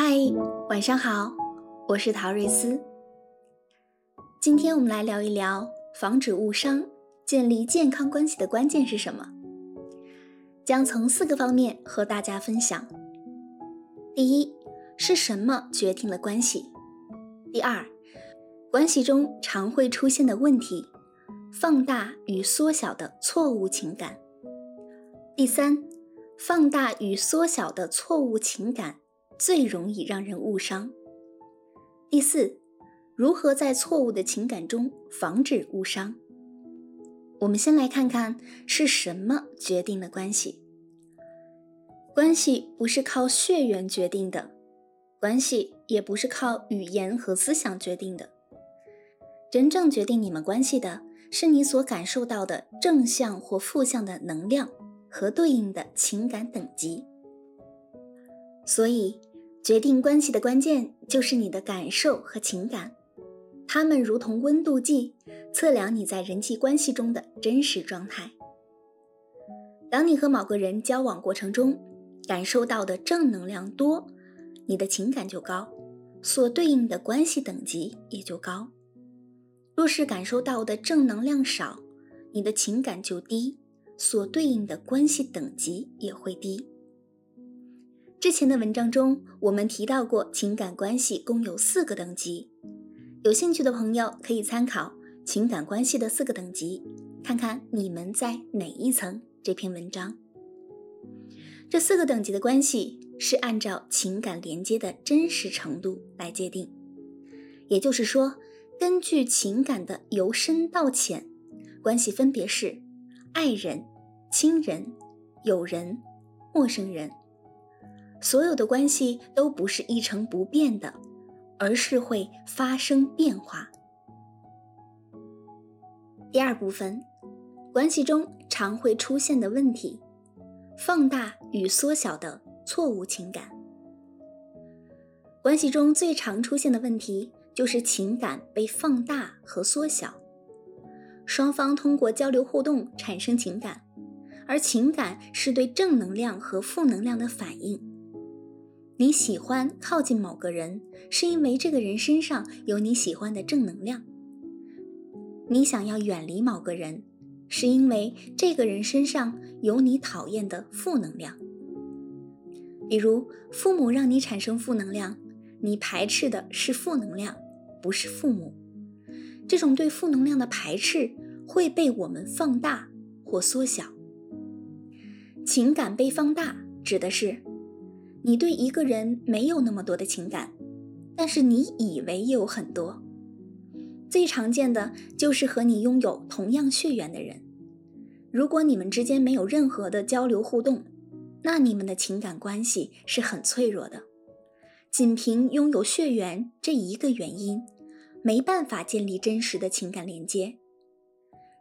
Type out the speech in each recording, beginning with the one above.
嗨，晚上好，我是陶瑞斯。今天我们来聊一聊防止误伤、建立健康关系的关键是什么？将从四个方面和大家分享。第一，是什么决定了关系？第二，关系中常会出现的问题，放大与缩小的错误情感。第三，放大与缩小的错误情感最容易让人误伤。第四，如何在错误的情感中防止误伤？我们先来看看是什么决定了关系。关系不是靠血缘决定的，关系也不是靠语言和思想决定的。真正决定你们关系的是你所感受到的正向或负向的能量和对应的情感等级。所以，决定关系的关键就是你的感受和情感，它们如同温度计，测量你在人际关系中的真实状态。当你和某个人交往过程中感受到的正能量多，你的情感就高，所对应的关系等级也就高。若是感受到的正能量少，你的情感就低，所对应的关系等级也会低。之前的文章中，我们提到过情感关系共有四个等级，有兴趣的朋友可以参考《情感关系的四个等级》，看看你们在哪一层。这篇文章，这四个等级的关系是按照情感连接的真实程度来界定，也就是说。根据情感的由深到浅，关系分别是爱人、亲人、友人、陌生人。所有的关系都不是一成不变的，而是会发生变化。第二部分，关系中常会出现的问题，放大与缩小的错误情感。关系中最常出现的问题。就是情感被放大和缩小，双方通过交流互动产生情感，而情感是对正能量和负能量的反应。你喜欢靠近某个人，是因为这个人身上有你喜欢的正能量；你想要远离某个人，是因为这个人身上有你讨厌的负能量。比如，父母让你产生负能量，你排斥的是负能量。不是父母，这种对负能量的排斥会被我们放大或缩小。情感被放大，指的是你对一个人没有那么多的情感，但是你以为有很多。最常见的就是和你拥有同样血缘的人，如果你们之间没有任何的交流互动，那你们的情感关系是很脆弱的。仅凭拥有血缘这一个原因，没办法建立真实的情感连接。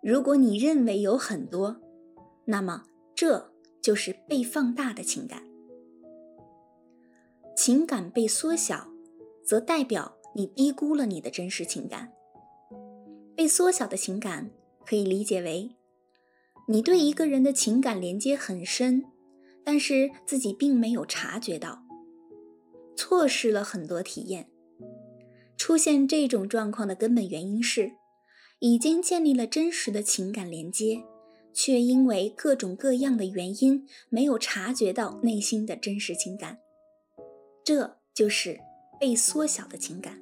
如果你认为有很多，那么这就是被放大的情感。情感被缩小，则代表你低估了你的真实情感。被缩小的情感可以理解为，你对一个人的情感连接很深，但是自己并没有察觉到。错失了很多体验。出现这种状况的根本原因是，已经建立了真实的情感连接，却因为各种各样的原因没有察觉到内心的真实情感。这就是被缩小的情感。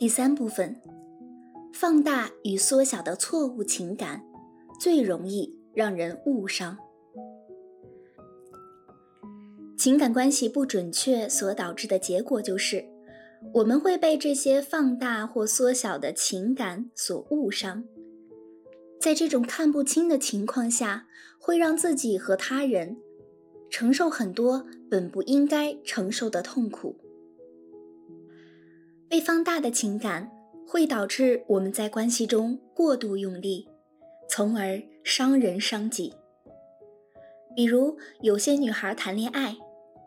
第三部分，放大与缩小的错误情感，最容易让人误伤。情感关系不准确所导致的结果就是，我们会被这些放大或缩小的情感所误伤。在这种看不清的情况下，会让自己和他人承受很多本不应该承受的痛苦。被放大的情感会导致我们在关系中过度用力，从而伤人伤己。比如，有些女孩谈恋爱。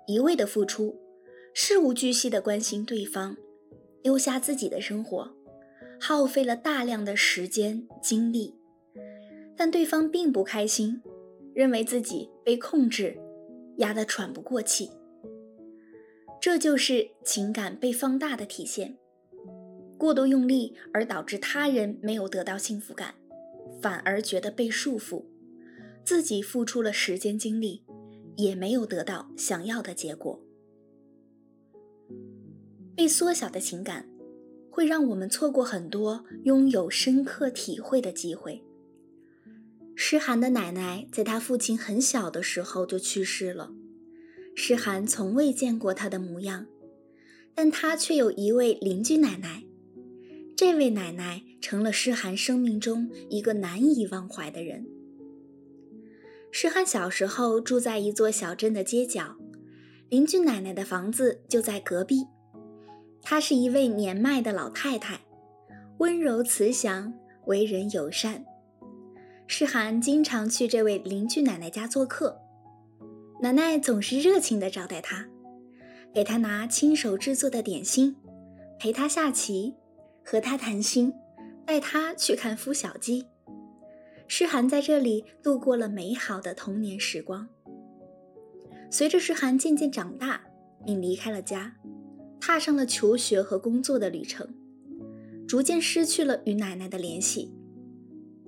一味的付出，事无巨细的关心对方，丢下自己的生活，耗费了大量的时间精力，但对方并不开心，认为自己被控制，压得喘不过气。这就是情感被放大的体现。过度用力而导致他人没有得到幸福感，反而觉得被束缚，自己付出了时间精力，也没有得到想要的结果。被缩小的情感，会让我们错过很多拥有深刻体会的机会。诗涵的奶奶在他父亲很小的时候就去世了，诗涵从未见过他的模样，但他却有一位邻居奶奶。这位奶奶成了诗涵生命中一个难以忘怀的人。诗涵小时候住在一座小镇的街角，邻居奶奶的房子就在隔壁。她是一位年迈的老太太，温柔慈祥，为人友善。诗涵经常去这位邻居奶奶家做客，奶奶总是热情地招待他，给他拿亲手制作的点心，陪他下棋。和他谈心，带他去看孵小鸡。诗涵在这里度过了美好的童年时光。随着诗涵渐渐长大，并离开了家，踏上了求学和工作的旅程，逐渐失去了与奶奶的联系。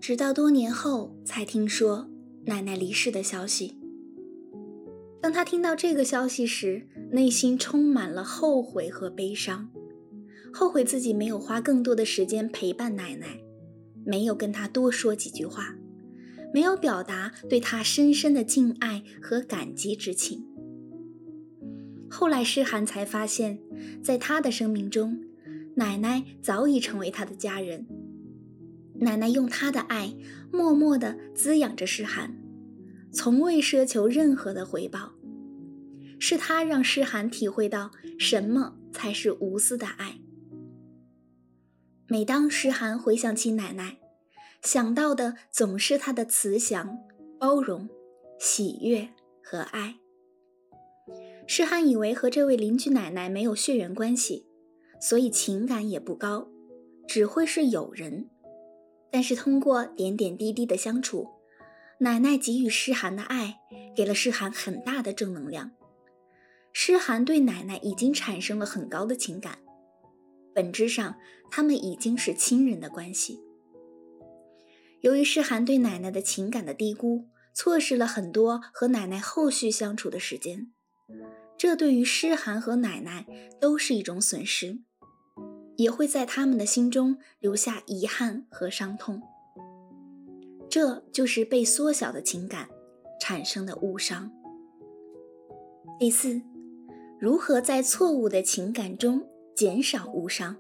直到多年后才听说奶奶离世的消息。当他听到这个消息时，内心充满了后悔和悲伤。后悔自己没有花更多的时间陪伴奶奶，没有跟她多说几句话，没有表达对她深深的敬爱和感激之情。后来诗涵才发现，在他的生命中，奶奶早已成为他的家人。奶奶用她的爱，默默地滋养着诗涵，从未奢求任何的回报。是她让诗涵体会到什么才是无私的爱。每当诗涵回想起奶奶，想到的总是她的慈祥、包容、喜悦和爱。诗涵以为和这位邻居奶奶没有血缘关系，所以情感也不高，只会是友人。但是通过点点滴滴的相处，奶奶给予诗涵的爱，给了诗涵很大的正能量。诗涵对奶奶已经产生了很高的情感。本质上，他们已经是亲人的关系。由于诗涵对奶奶的情感的低估，错失了很多和奶奶后续相处的时间，这对于诗涵和奶奶都是一种损失，也会在他们的心中留下遗憾和伤痛。这就是被缩小的情感产生的误伤。第四，如何在错误的情感中？减少误伤。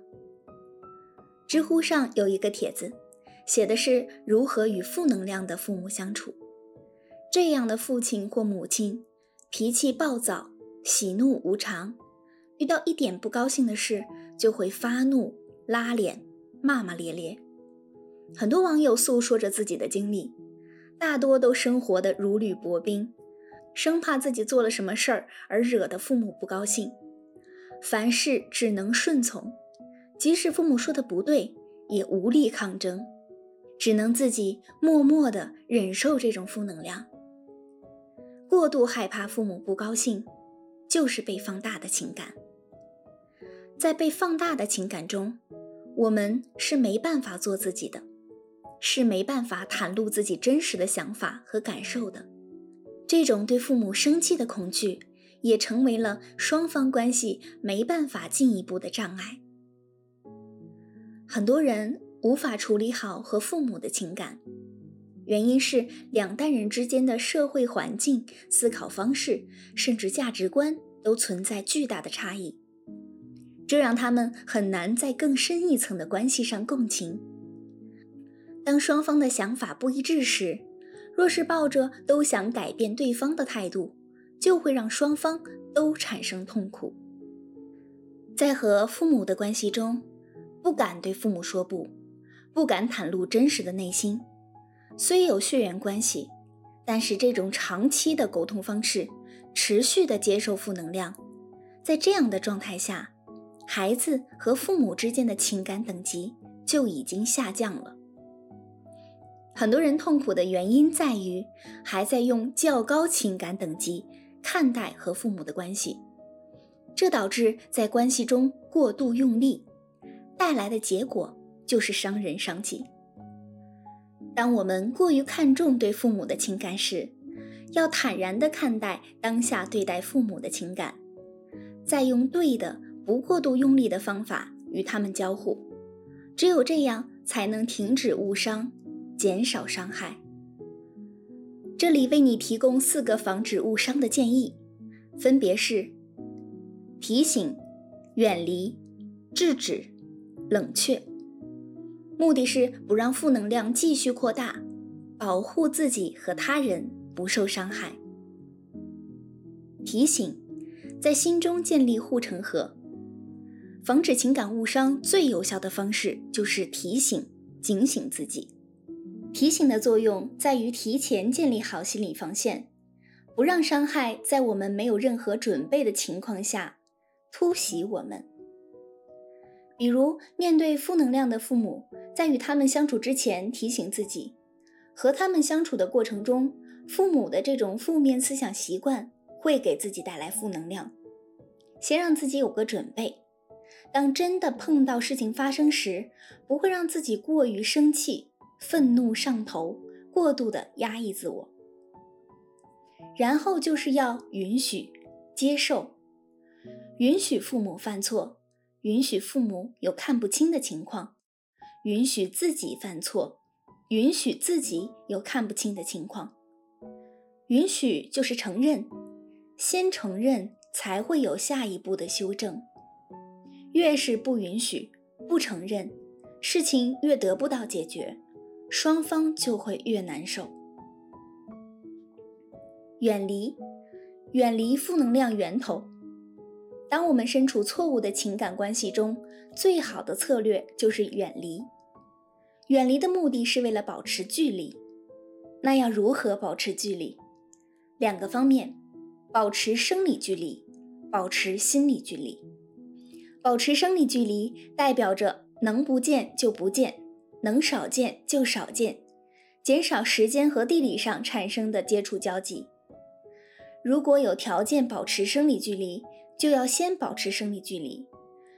知乎上有一个帖子，写的是如何与负能量的父母相处。这样的父亲或母亲，脾气暴躁，喜怒无常，遇到一点不高兴的事就会发怒、拉脸、骂骂咧咧。很多网友诉说着自己的经历，大多都生活的如履薄冰，生怕自己做了什么事儿而惹得父母不高兴。凡事只能顺从，即使父母说的不对，也无力抗争，只能自己默默地忍受这种负能量。过度害怕父母不高兴，就是被放大的情感。在被放大的情感中，我们是没办法做自己的，是没办法袒露自己真实的想法和感受的。这种对父母生气的恐惧。也成为了双方关系没办法进一步的障碍。很多人无法处理好和父母的情感，原因是两代人之间的社会环境、思考方式，甚至价值观都存在巨大的差异，这让他们很难在更深一层的关系上共情。当双方的想法不一致时，若是抱着都想改变对方的态度，就会让双方都产生痛苦。在和父母的关系中，不敢对父母说不，不敢袒露真实的内心。虽有血缘关系，但是这种长期的沟通方式，持续的接受负能量，在这样的状态下，孩子和父母之间的情感等级就已经下降了。很多人痛苦的原因在于，还在用较高情感等级。看待和父母的关系，这导致在关系中过度用力，带来的结果就是伤人伤己。当我们过于看重对父母的情感时，要坦然地看待当下对待父母的情感，再用对的、不过度用力的方法与他们交互。只有这样，才能停止误伤，减少伤害。这里为你提供四个防止误伤的建议，分别是。提醒、远离、制止、冷却，目的是不让负能量继续扩大，保护自己和他人不受伤害。提醒，在心中建立护城河。防止情感误伤最有效的方式就是提醒、警醒自己。提醒的作用在于提前建立好心理防线，不让伤害在我们没有任何准备的情况下。突袭我们，比如面对负能量的父母，在与他们相处之前，提醒自己，和他们相处的过程中，父母的这种负面思想习惯会给自己带来负能量，先让自己有个准备，当真的碰到事情发生时，不会让自己过于生气、愤怒上头，过度的压抑自我。然后就是要允许、接受。允许父母犯错，允许父母有看不清的情况，允许自己犯错，允许自己有看不清的情况。允许就是承认，先承认才会有下一步的修正。越是不允许、不承认，事情越得不到解决，双方就会越难受。远离，远离负能量源头。当我们身处错误的情感关系中，最好的策略就是远离。远离的目的是为了保持距离。那要如何保持距离？两个方面：保持生理距离，保持心理距离。保持生理距离代表着能不见就不见，能少见就少见，减少时间和地理上产生的接触交集。如果有条件保持生理距离。就要先保持生理距离。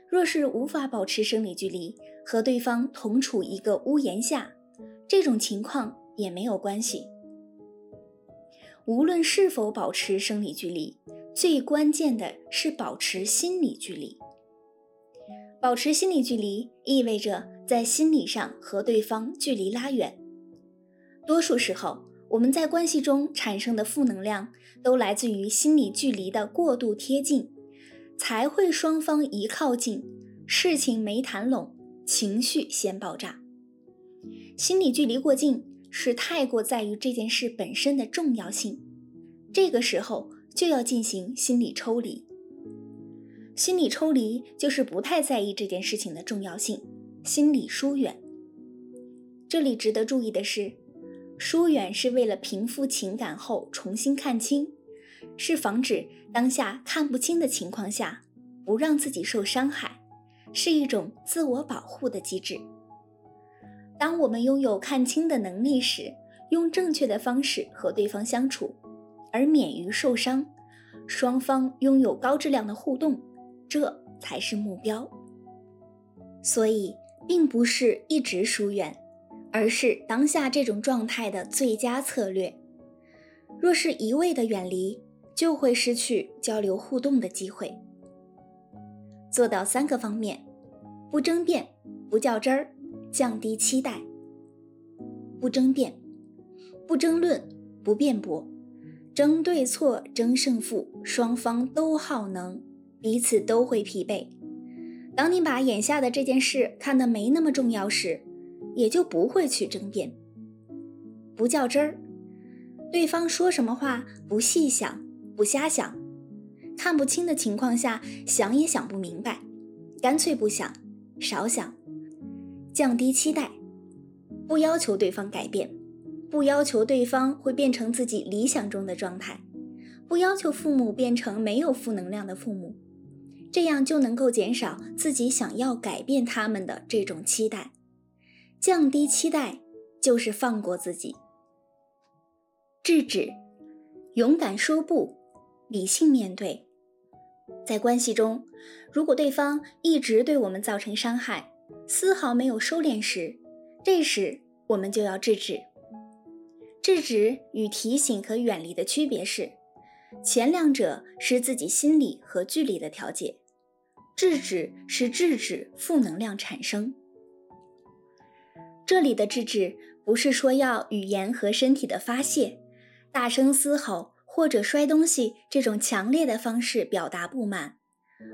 若是无法保持生理距离，和对方同处一个屋檐下，这种情况也没有关系。无论是否保持生理距离，最关键的是保持心理距离。保持心理距离意味着在心理上和对方距离拉远。多数时候，我们在关系中产生的负能量，都来自于心理距离的过度贴近。才会双方一靠近，事情没谈拢，情绪先爆炸。心理距离过近是太过在于这件事本身的重要性，这个时候就要进行心理抽离。心理抽离就是不太在意这件事情的重要性，心理疏远。这里值得注意的是，疏远是为了平复情感后重新看清。是防止当下看不清的情况下，不让自己受伤害，是一种自我保护的机制。当我们拥有看清的能力时，用正确的方式和对方相处，而免于受伤，双方拥有高质量的互动，这才是目标。所以，并不是一直疏远，而是当下这种状态的最佳策略。若是一味的远离，就会失去交流互动的机会。做到三个方面：不争辩，不较真儿，降低期待。不争辩，不争论，不辩驳，争对错，争胜负，双方都耗能，彼此都会疲惫。当你把眼下的这件事看得没那么重要时，也就不会去争辩。不较真儿，对方说什么话不细想。不瞎想，看不清的情况下想也想不明白，干脆不想，少想，降低期待，不要求对方改变，不要求对方会变成自己理想中的状态，不要求父母变成没有负能量的父母，这样就能够减少自己想要改变他们的这种期待。降低期待就是放过自己，制止，勇敢说不。理性面对，在关系中，如果对方一直对我们造成伤害，丝毫没有收敛时，这时我们就要制止。制止与提醒和远离的区别是，前两者是自己心理和距离的调节，制止是制止负能量产生。这里的制止不是说要语言和身体的发泄，大声嘶吼或者摔东西这种强烈的方式表达不满，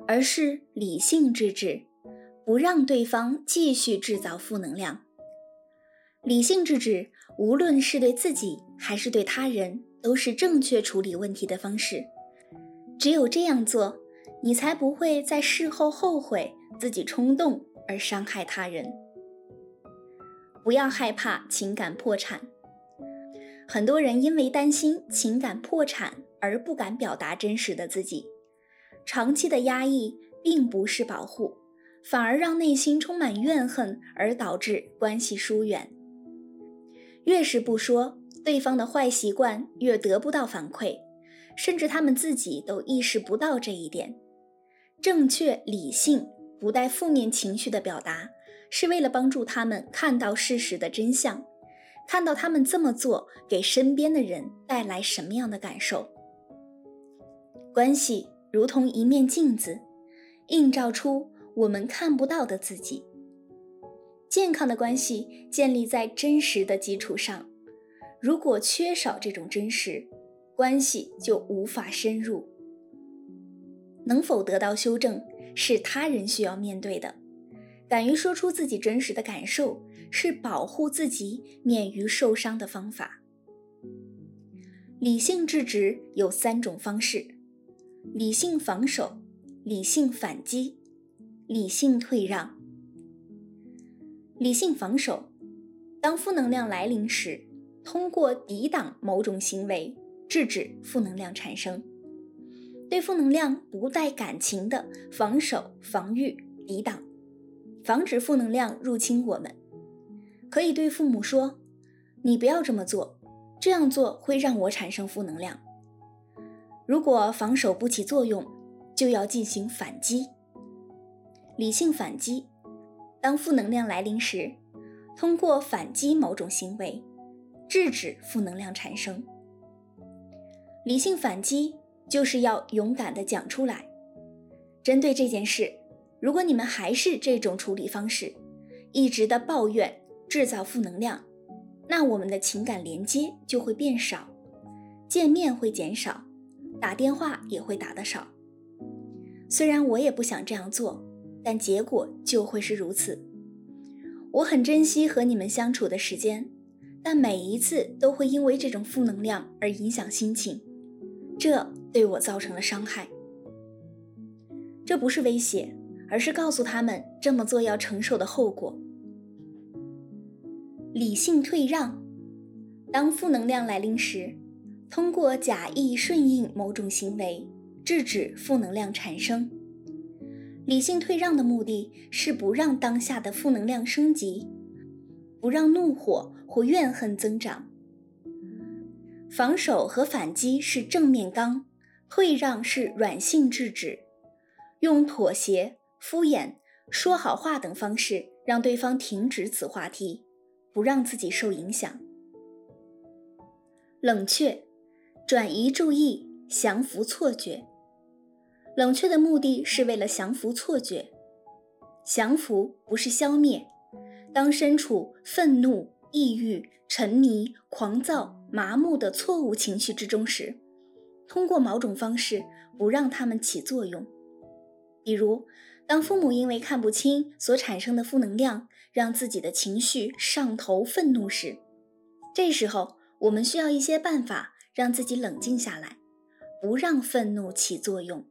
而是理性制止，不让对方继续制造负能量。理性制止，无论是对自己还是对他人，都是正确处理问题的方式。只有这样做，你才不会在事后后悔自己冲动而伤害他人。不要害怕情感破产。很多人因为担心情感破产而不敢表达真实的自己，长期的压抑并不是保护，反而让内心充满怨恨，而导致关系疏远。越是不说，对方的坏习惯越得不到反馈，甚至他们自己都意识不到这一点。正确、理性、不带负面情绪的表达，是为了帮助他们看到事实的真相，看到他们这么做给身边的人带来什么样的感受。关系如同一面镜子，映照出我们看不到的自己。健康的关系建立在真实的基础上，如果缺少这种真实，关系就无法深入。能否得到修正，是他人需要面对的。敢于说出自己真实的感受，是保护自己免于受伤的方法。理性制止有三种方式：理性防守、理性反击、理性退让。理性防守，当负能量来临时，通过抵挡某种行为，制止负能量产生。对负能量不带感情的防守、防御、抵挡，防止负能量入侵我们。可以对父母说：“你不要这么做，这样做会让我产生负能量。”如果防守不起作用，就要进行反击。理性反击。当负能量来临时，通过反击某种行为，制止负能量产生。理性反击就是要勇敢的讲出来。针对这件事，如果你们还是这种处理方式，一直的抱怨、制造负能量，那我们的情感连接就会变少，见面会减少，打电话也会打得少。虽然我也不想这样做。但结果就会是如此。我很珍惜和你们相处的时间，但每一次都会因为这种负能量而影响心情，这对我造成了伤害。这不是威胁，而是告诉他们这么做要承受的后果。理性退让，当负能量来临时，通过假意顺应某种行为，制止负能量产生。理性退让的目的是不让当下的负能量升级，不让怒火或怨恨增长。防守和反击是正面刚，退让是软性制止，用妥协、敷衍、说好话等方式让对方停止此话题，不让自己受影响。冷却，转移注意，降服错觉。冷却的目的是为了降服错觉，降服不是消灭。当身处愤怒、抑郁、沉迷、狂躁、麻木的错误情绪之中时，通过某种方式不让它们起作用。比如，当父母因为看不清所产生的负能量，让自己的情绪上头愤怒时，这时候我们需要一些办法让自己冷静下来，不让愤怒起作用。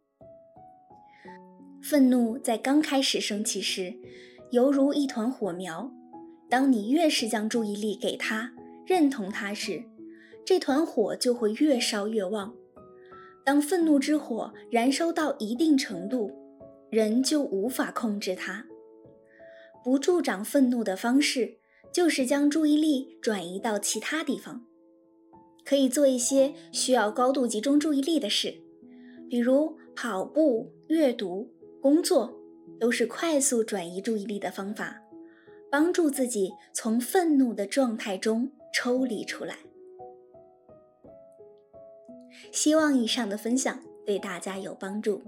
愤怒在刚开始升起时，犹如一团火苗。当你越是将注意力给它、认同它时，这团火就会越烧越旺。当愤怒之火燃烧到一定程度人就无法控制它。不助长愤怒的方式就是将注意力转移到其他地方。可以做一些需要高度集中注意力的事比如跑步阅读工作都是快速转移注意力的方法帮助自己从愤怒的状态中抽离出来。希望以上的分享对大家有帮助。